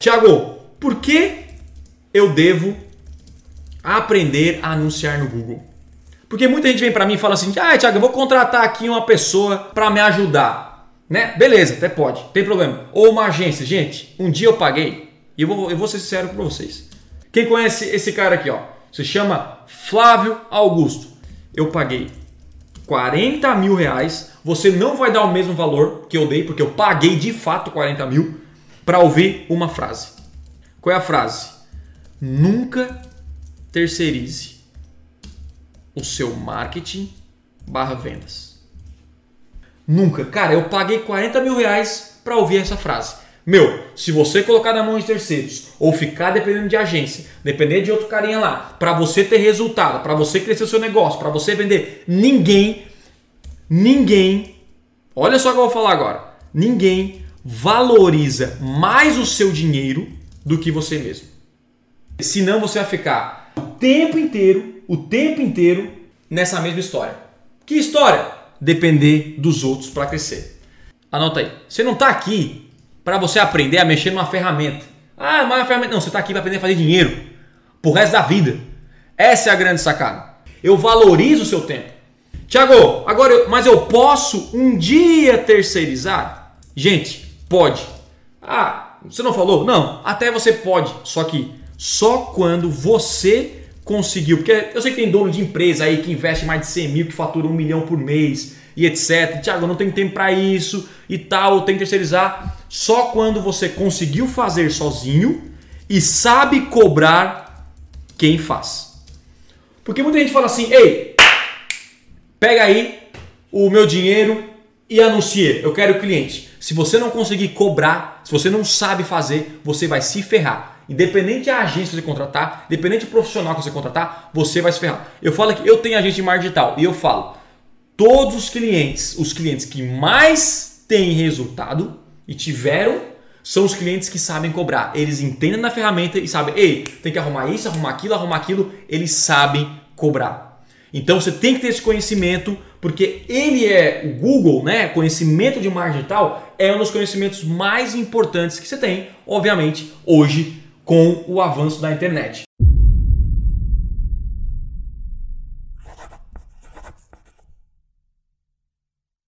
Tiago, por que eu devo aprender a anunciar no Google? Porque muita gente vem para mim e fala assim: "Ah, Tiago, eu vou contratar aqui uma pessoa para me ajudar". Né? Beleza, até pode, tem problema. Ou uma agência, gente, um dia eu paguei e eu vou, eu vou ser sincero com vocês. Quem conhece esse cara aqui, ó? Se chama Flávio Augusto. Eu paguei 40 mil reais. Você não vai dar o mesmo valor que eu dei, porque eu paguei de fato 40 mil para ouvir uma frase. Qual é a frase? Nunca terceirize o seu marketing barra vendas. Nunca. Cara, eu paguei 40 mil reais para ouvir essa frase. Meu, se você colocar na mão de terceiros ou ficar dependendo de agência, depender de outro carinha lá, para você ter resultado, para você crescer o seu negócio, para você vender, ninguém, ninguém, olha só o que eu vou falar agora, ninguém valoriza mais o seu dinheiro do que você mesmo. Senão você vai ficar o tempo inteiro, o tempo inteiro nessa mesma história. Que história? Depender dos outros para crescer. Anota aí. Você não está aqui para você aprender a mexer numa ferramenta. Ah, mas ferramenta. Não, você está aqui para aprender a fazer dinheiro pro resto da vida. Essa é a grande sacada. Eu valorizo o seu tempo. Tiago, agora, eu, mas eu posso um dia terceirizar? Gente, Pode. Ah, você não falou? Não, até você pode. Só que só quando você conseguiu. Porque eu sei que tem dono de empresa aí que investe mais de 100 mil, que fatura um milhão por mês e etc. Tiago, eu não tenho tempo para isso e tal, tem que terceirizar. Só quando você conseguiu fazer sozinho e sabe cobrar quem faz. Porque muita gente fala assim: ei, pega aí o meu dinheiro e anuncia, eu quero cliente. Se você não conseguir cobrar, se você não sabe fazer, você vai se ferrar. Independente da agência que você contratar, independente do profissional que você contratar, você vai se ferrar. Eu falo que eu tenho agência de marketing digital e eu falo, todos os clientes, os clientes que mais têm resultado e tiveram, são os clientes que sabem cobrar. Eles entendem na ferramenta e sabem, ei, tem que arrumar isso, arrumar aquilo, arrumar aquilo. Eles sabem cobrar. Então você tem que ter esse conhecimento porque ele é o Google, né? Conhecimento de marketing digital é um dos conhecimentos mais importantes que você tem, obviamente, hoje com o avanço da internet.